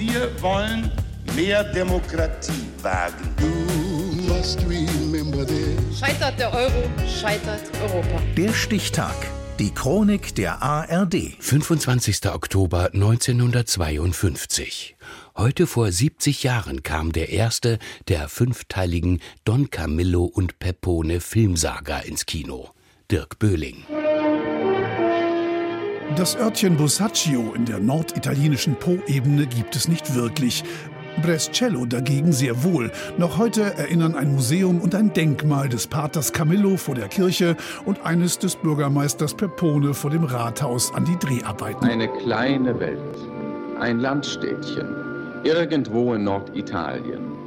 Wir wollen mehr Demokratie wagen. Scheitert der Euro, scheitert Europa. Der Stichtag. Die Chronik der ARD. 25. Oktober 1952. Heute vor 70 Jahren kam der erste der fünfteiligen Don Camillo und Peppone Filmsaga ins Kino. Dirk Böhling. Das Örtchen Bosaccio in der norditalienischen Po-Ebene gibt es nicht wirklich. Brescello dagegen sehr wohl. Noch heute erinnern ein Museum und ein Denkmal des Paters Camillo vor der Kirche und eines des Bürgermeisters Peppone vor dem Rathaus an die Dreharbeiten. Eine kleine Welt, ein Landstädtchen, irgendwo in Norditalien.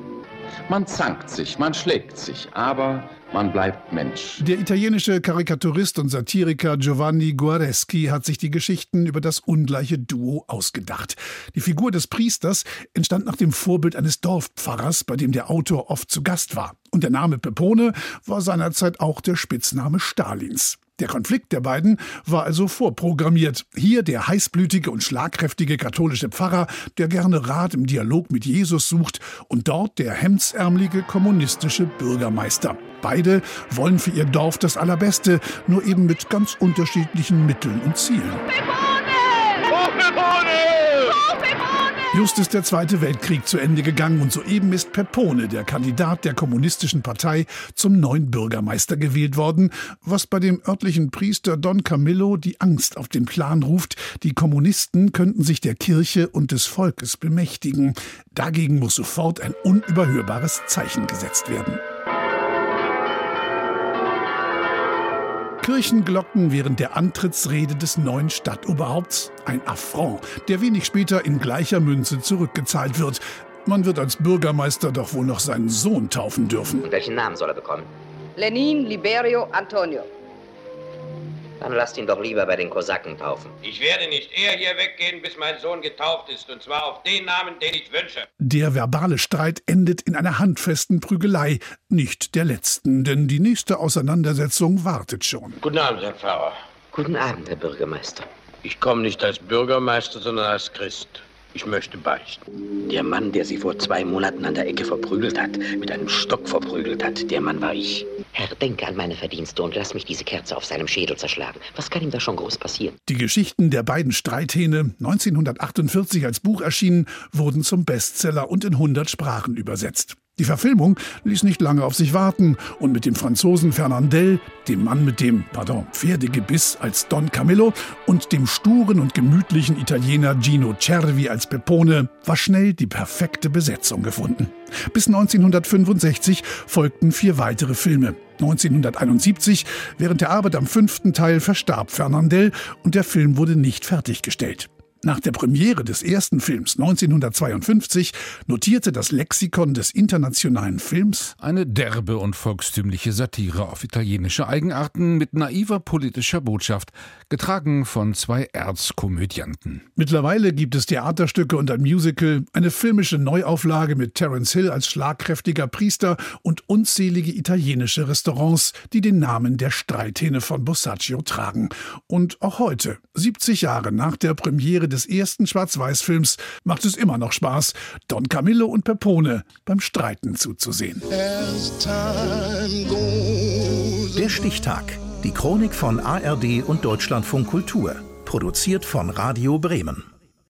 Man zankt sich, man schlägt sich, aber man bleibt Mensch. Der italienische Karikaturist und Satiriker Giovanni Guareschi hat sich die Geschichten über das ungleiche Duo ausgedacht. Die Figur des Priesters entstand nach dem Vorbild eines Dorfpfarrers, bei dem der Autor oft zu Gast war. Und der Name Pepone war seinerzeit auch der Spitzname Stalins. Der Konflikt der beiden war also vorprogrammiert. Hier der heißblütige und schlagkräftige katholische Pfarrer, der gerne Rat im Dialog mit Jesus sucht, und dort der hemdsärmelige kommunistische Bürgermeister. Beide wollen für ihr Dorf das Allerbeste, nur eben mit ganz unterschiedlichen Mitteln und Zielen. Just ist der Zweite Weltkrieg zu Ende gegangen und soeben ist Peppone, der Kandidat der Kommunistischen Partei, zum neuen Bürgermeister gewählt worden, was bei dem örtlichen Priester Don Camillo die Angst auf den Plan ruft, die Kommunisten könnten sich der Kirche und des Volkes bemächtigen. Dagegen muss sofort ein unüberhörbares Zeichen gesetzt werden. Kirchenglocken während der Antrittsrede des neuen Stadtoberhaupts. Ein Affront, der wenig später in gleicher Münze zurückgezahlt wird. Man wird als Bürgermeister doch wohl noch seinen Sohn taufen dürfen. Und welchen Namen soll er bekommen? Lenin Liberio Antonio. Dann lasst ihn doch lieber bei den Kosaken taufen. Ich werde nicht eher hier weggehen, bis mein Sohn getauft ist, und zwar auf den Namen, den ich wünsche. Der verbale Streit endet in einer handfesten Prügelei. Nicht der letzten, denn die nächste Auseinandersetzung wartet schon. Guten Abend, Herr Pfarrer. Guten Abend, Herr Bürgermeister. Ich komme nicht als Bürgermeister, sondern als Christ. Ich möchte beichten. Der Mann, der Sie vor zwei Monaten an der Ecke verprügelt hat, mit einem Stock verprügelt hat, der Mann war ich. Herr, denke an meine Verdienste und lass mich diese Kerze auf seinem Schädel zerschlagen. Was kann ihm da schon groß passieren? Die Geschichten der beiden Streithähne, 1948 als Buch erschienen, wurden zum Bestseller und in 100 Sprachen übersetzt. Die Verfilmung ließ nicht lange auf sich warten und mit dem Franzosen Fernandel, dem Mann mit dem, pardon, Pferdegebiss als Don Camillo und dem sturen und gemütlichen Italiener Gino Cervi als Pepone war schnell die perfekte Besetzung gefunden. Bis 1965 folgten vier weitere Filme. 1971, während der Arbeit am fünften Teil, verstarb Fernandel und der Film wurde nicht fertiggestellt. Nach der Premiere des ersten Films 1952 notierte das Lexikon des internationalen Films eine derbe und volkstümliche Satire auf italienische Eigenarten mit naiver politischer Botschaft, getragen von zwei Erzkomödianten. Mittlerweile gibt es Theaterstücke und ein Musical, eine filmische Neuauflage mit Terence Hill als schlagkräftiger Priester und unzählige italienische Restaurants, die den Namen der Streithähne von Bossaccio tragen. Und auch heute, 70 Jahre nach der Premiere des ersten Schwarz-Weiß-Films macht es immer noch Spaß, Don Camillo und Peppone beim Streiten zuzusehen. Der Stichtag. Die Chronik von ARD und Deutschlandfunk Kultur. Produziert von Radio Bremen.